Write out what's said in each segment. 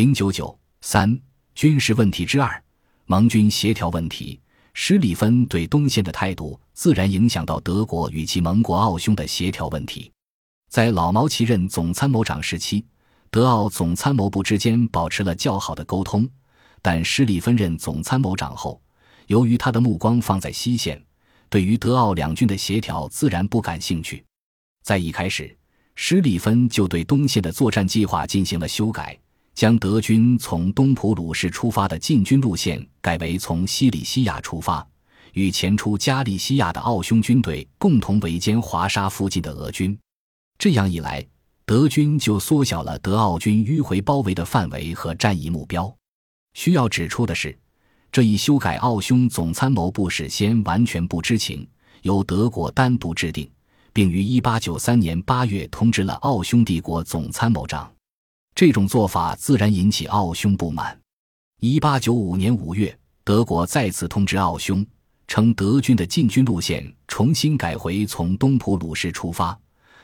零九九三军事问题之二，盟军协调问题。施里芬对东线的态度，自然影响到德国与其盟国奥匈的协调问题。在老毛奇任总参谋长时期，德奥总参谋部之间保持了较好的沟通。但施里芬任总参谋长后，由于他的目光放在西线，对于德奥两军的协调自然不感兴趣。在一开始，施里芬就对东线的作战计划进行了修改，将德军从东普鲁士出发的进军路线改为从西里西亚出发，与前出加利西亚的奥匈军队共同围歼华沙附近的俄军。这样一来，德军就缩小了德奥军迂回包围的范围和战役目标。需要指出的是，这一修改奥匈总参谋部事先完全不知情，由德国单独制定。并于1893年8月通知了奥匈帝国总参谋长，这种做法自然引起奥匈不满。1895年5月，德国再次通知奥匈，称德军的进军路线重新改回从东普鲁士出发，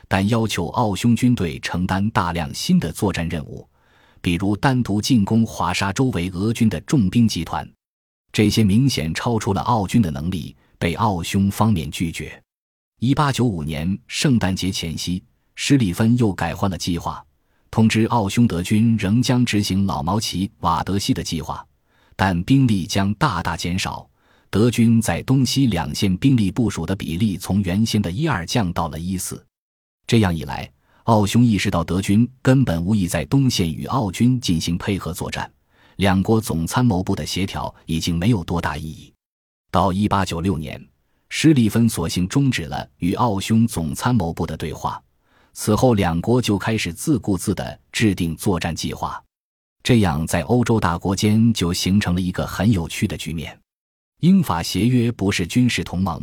但要求奥匈军队承担大量新的作战任务，比如单独进攻华沙周围俄军的重兵集团。这些明显超出了奥军的能力，被奥匈方面拒绝。一八九五年圣诞节前夕，施里芬又改换了计划，通知奥匈德军仍将执行老毛奇瓦德西的计划，但兵力将大大减少。德军在东西两线兵力部署的比例从原先的一二降到了一四。这样一来，奥匈意识到德军根本无意在东线与奥军进行配合作战，两国总参谋部的协调已经没有多大意义。到一八九六年。施里芬索性终止了与奥匈总参谋部的对话，此后两国就开始自顾自地制定作战计划，这样在欧洲大国间就形成了一个很有趣的局面。英法协约不是军事同盟，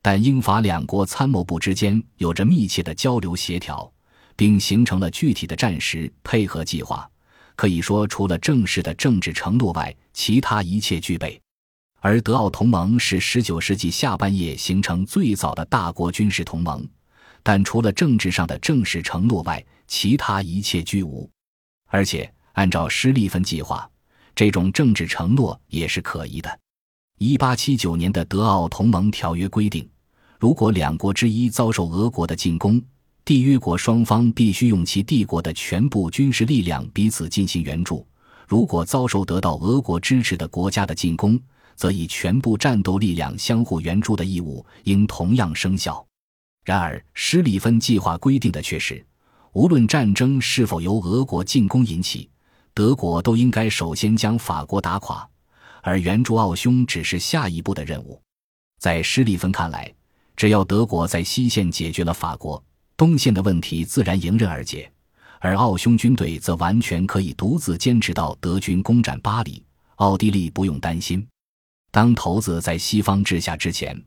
但英法两国参谋部之间有着密切的交流协调，并形成了具体的战时配合计划。可以说，除了正式的政治承诺外，其他一切具备。而德奥同盟是19世纪下半叶形成最早的大国军事同盟，但除了政治上的正式承诺外，其他一切俱无。而且，按照施利芬计划，这种政治承诺也是可疑的。1879年的德奥同盟条约规定，如果两国之一遭受俄国的进攻，缔约国双方必须用其帝国的全部军事力量彼此进行援助；如果遭受得到俄国支持的国家的进攻，则以全部战斗力量相互援助的义务应同样生效。然而，施里芬计划规定的却是，无论战争是否由俄国进攻引起，德国都应该首先将法国打垮，而援助奥匈只是下一步的任务。在施里芬看来，只要德国在西线解决了法国，东线的问题自然迎刃而解，而奥匈军队则完全可以独自坚持到德军攻占巴黎，奥地利不用担心。当骰子在西方掷下之前，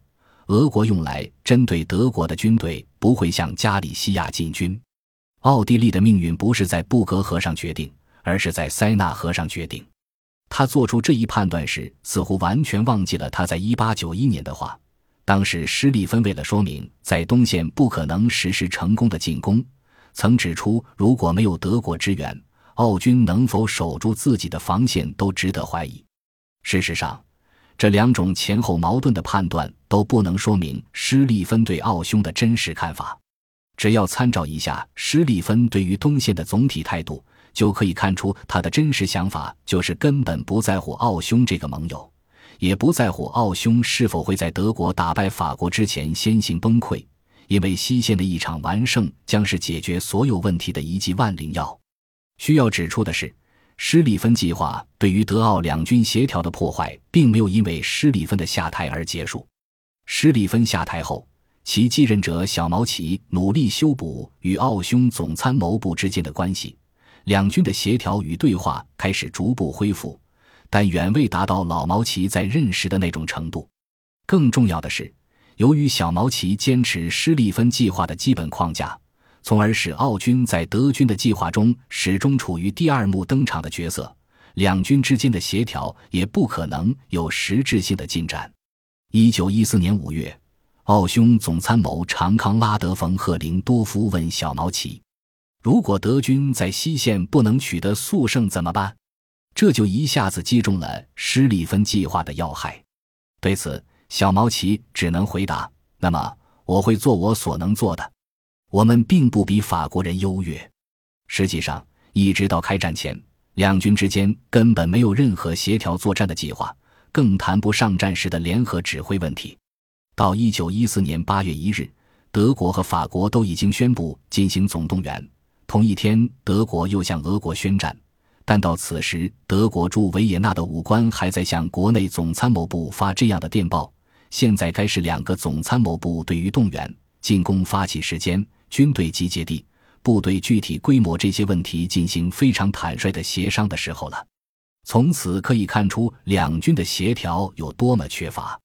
俄国用来针对德国的军队不会向加里西亚进军。奥地利的命运不是在布格河上决定，而是在塞纳河上决定。他做出这一判断时，似乎完全忘记了他在1891年的话。当时施利芬为了说明在东线不可能实施成功的进攻，曾指出，如果没有德国支援，奥军能否守住自己的防线都值得怀疑。事实上。这两种前后矛盾的判断都不能说明施利芬对奥匈的真实看法。只要参照一下施利芬对于东线的总体态度，就可以看出他的真实想法就是根本不在乎奥匈这个盟友，也不在乎奥匈是否会在德国打败法国之前先行崩溃，因为西线的一场完胜将是解决所有问题的一剂万灵药。需要指出的是。施里芬计划对于德奥两军协调的破坏，并没有因为施里芬的下台而结束。施里芬下台后，其继任者小毛奇努力修补与奥匈总参谋部之间的关系，两军的协调与对话开始逐步恢复，但远未达到老毛奇在任时的那种程度。更重要的是，由于小毛奇坚持施里芬计划的基本框架。从而使奥军在德军的计划中始终处于第二幕登场的角色，两军之间的协调也不可能有实质性的进展。一九一四年五月，奥匈总参谋长康拉德·冯·赫林多夫问小毛奇：“如果德军在西线不能取得速胜怎么办？”这就一下子击中了施里芬计划的要害。对此，小毛奇只能回答：“那么，我会做我所能做的。我们并不比法国人优越。实际上，一直到开战前，两军之间根本没有任何协调作战的计划，更谈不上战时的联合指挥问题。到一九一四年八月一日，德国和法国都已经宣布进行总动员。同一天，德国又向俄国宣战。”但到此时，德国驻维也纳的武官还在向国内总参谋部发这样的电报：现在该是两个总参谋部对于动员、进攻发起时间、军队集结地、部队具体规模这些问题进行非常坦率的协商的时候了。从此可以看出两军的协调有多么缺乏。